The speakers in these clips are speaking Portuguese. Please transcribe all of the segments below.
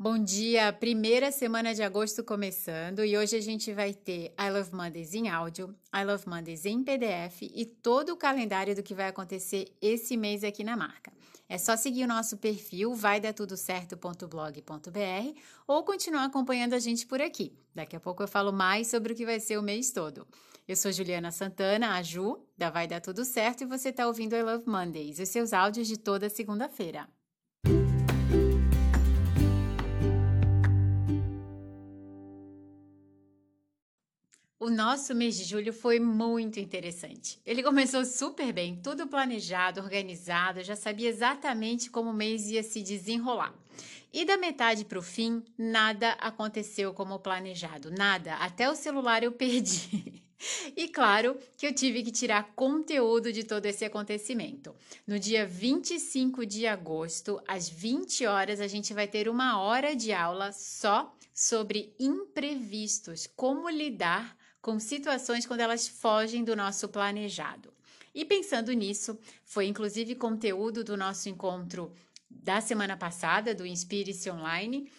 Bom dia, primeira semana de agosto começando e hoje a gente vai ter I Love Mondays em áudio, I Love Mondays em PDF e todo o calendário do que vai acontecer esse mês aqui na marca. É só seguir o nosso perfil vai ou continuar acompanhando a gente por aqui. Daqui a pouco eu falo mais sobre o que vai ser o mês todo. Eu sou Juliana Santana, a Ju, da Vai Dar Tudo Certo, e você está ouvindo I Love Mondays, os seus áudios de toda segunda-feira. O nosso mês de julho foi muito interessante. Ele começou super bem, tudo planejado, organizado, já sabia exatamente como o mês ia se desenrolar. E da metade para o fim, nada aconteceu como planejado, nada. Até o celular eu perdi. E claro que eu tive que tirar conteúdo de todo esse acontecimento. No dia 25 de agosto, às 20 horas, a gente vai ter uma hora de aula só sobre imprevistos, como lidar com situações quando elas fogem do nosso planejado. E pensando nisso, foi inclusive conteúdo do nosso encontro da semana passada, do Inspire-se Online.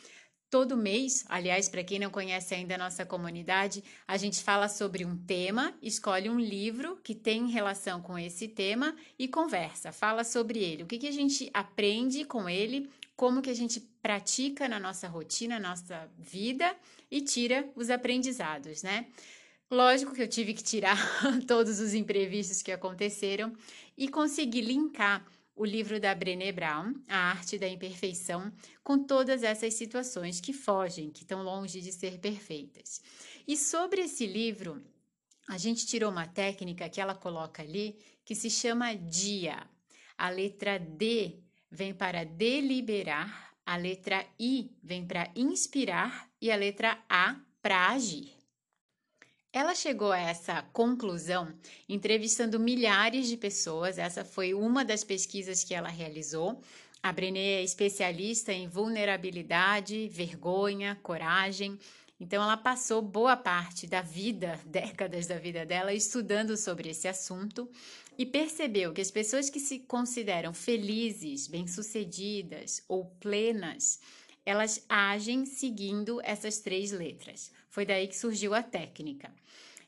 Todo mês, aliás, para quem não conhece ainda a nossa comunidade, a gente fala sobre um tema, escolhe um livro que tem relação com esse tema e conversa, fala sobre ele, o que, que a gente aprende com ele, como que a gente pratica na nossa rotina, na nossa vida e tira os aprendizados, né? Lógico que eu tive que tirar todos os imprevistos que aconteceram e consegui linkar o livro da Brené Brown, A Arte da Imperfeição, com todas essas situações que fogem, que estão longe de ser perfeitas. E sobre esse livro, a gente tirou uma técnica que ela coloca ali que se chama dia. A letra D vem para deliberar, a letra I vem para inspirar e a letra A para agir. Ela chegou a essa conclusão entrevistando milhares de pessoas. Essa foi uma das pesquisas que ela realizou. A Brené é especialista em vulnerabilidade, vergonha, coragem. Então, ela passou boa parte da vida, décadas da vida dela, estudando sobre esse assunto e percebeu que as pessoas que se consideram felizes, bem-sucedidas ou plenas, elas agem seguindo essas três letras. Foi daí que surgiu a técnica.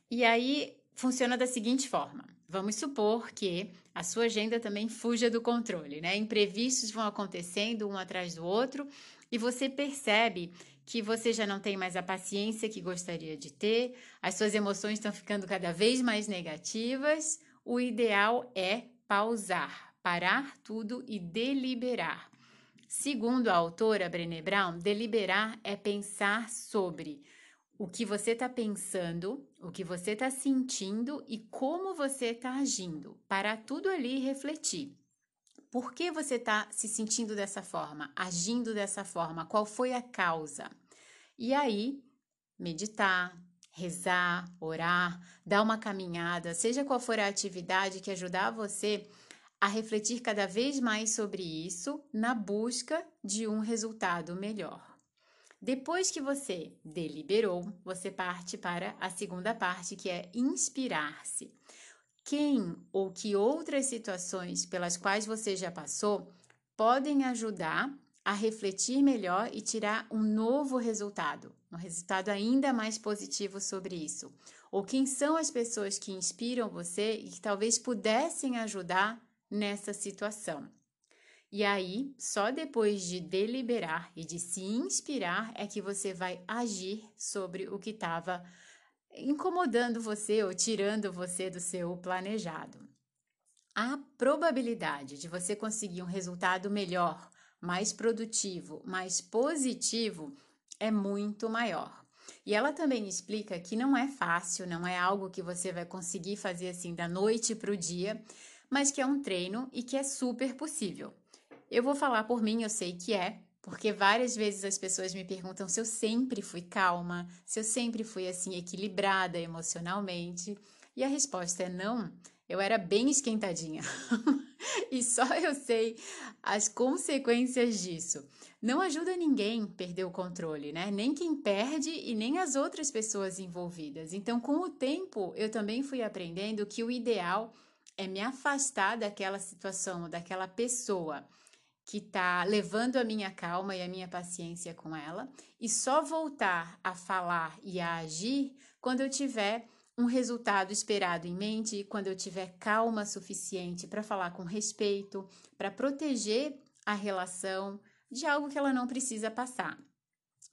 E aí funciona da seguinte forma: vamos supor que a sua agenda também fuja do controle, né? Imprevistos vão acontecendo um atrás do outro e você percebe que você já não tem mais a paciência que gostaria de ter, as suas emoções estão ficando cada vez mais negativas. O ideal é pausar, parar tudo e deliberar. Segundo a autora Brené Brown, deliberar é pensar sobre o que você está pensando, o que você está sentindo e como você está agindo. Para tudo ali refletir. Por que você está se sentindo dessa forma, agindo dessa forma? Qual foi a causa? E aí, meditar, rezar, orar, dar uma caminhada, seja qual for a atividade que ajudar você a refletir cada vez mais sobre isso na busca de um resultado melhor. Depois que você deliberou, você parte para a segunda parte, que é inspirar-se. Quem ou que outras situações pelas quais você já passou podem ajudar a refletir melhor e tirar um novo resultado, um resultado ainda mais positivo sobre isso. Ou quem são as pessoas que inspiram você e que talvez pudessem ajudar nessa situação. E aí, só depois de deliberar e de se inspirar é que você vai agir sobre o que estava incomodando você ou tirando você do seu planejado. A probabilidade de você conseguir um resultado melhor, mais produtivo, mais positivo é muito maior. E ela também explica que não é fácil, não é algo que você vai conseguir fazer assim da noite para o dia, mas que é um treino e que é super possível. Eu vou falar por mim, eu sei que é, porque várias vezes as pessoas me perguntam se eu sempre fui calma, se eu sempre fui assim equilibrada emocionalmente, e a resposta é não. Eu era bem esquentadinha. e só eu sei as consequências disso. Não ajuda ninguém perder o controle, né? Nem quem perde e nem as outras pessoas envolvidas. Então, com o tempo, eu também fui aprendendo que o ideal é me afastar daquela situação, daquela pessoa que está levando a minha calma e a minha paciência com ela, e só voltar a falar e a agir quando eu tiver um resultado esperado em mente, quando eu tiver calma suficiente para falar com respeito, para proteger a relação de algo que ela não precisa passar.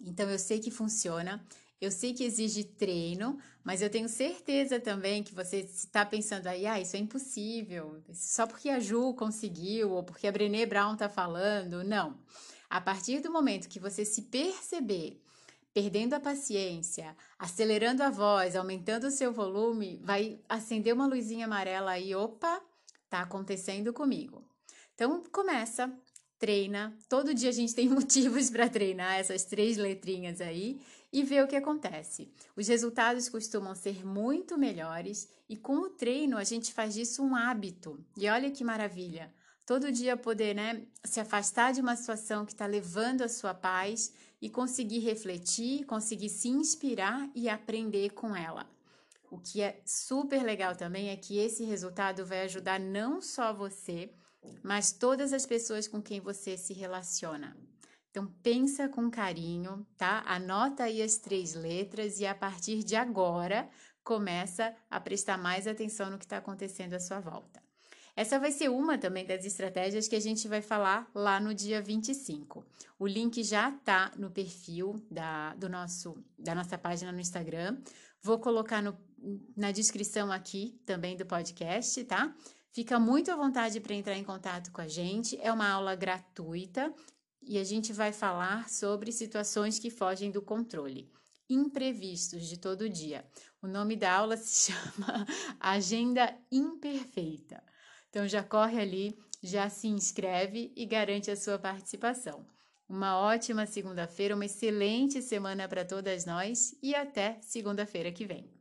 Então eu sei que funciona, eu sei que exige treino, mas eu tenho certeza também que você está pensando aí, ah, isso é impossível, só porque a Ju conseguiu ou porque a Brené Brown está falando. Não. A partir do momento que você se perceber perdendo a paciência, acelerando a voz, aumentando o seu volume, vai acender uma luzinha amarela aí, opa, tá acontecendo comigo. Então começa, treina. Todo dia a gente tem motivos para treinar essas três letrinhas aí e ver o que acontece. Os resultados costumam ser muito melhores e com o treino a gente faz disso um hábito. E olha que maravilha! Todo dia poder né, se afastar de uma situação que está levando a sua paz e conseguir refletir, conseguir se inspirar e aprender com ela. O que é super legal também é que esse resultado vai ajudar não só você, mas todas as pessoas com quem você se relaciona. Então pensa com carinho, tá? Anota aí as três letras e a partir de agora começa a prestar mais atenção no que está acontecendo à sua volta. Essa vai ser uma também das estratégias que a gente vai falar lá no dia 25. O link já está no perfil da, do nosso, da nossa página no Instagram. Vou colocar no, na descrição aqui também do podcast, tá? Fica muito à vontade para entrar em contato com a gente. É uma aula gratuita e a gente vai falar sobre situações que fogem do controle, imprevistos de todo dia. O nome da aula se chama Agenda Imperfeita. Então já corre ali, já se inscreve e garante a sua participação. Uma ótima segunda-feira, uma excelente semana para todas nós e até segunda-feira que vem.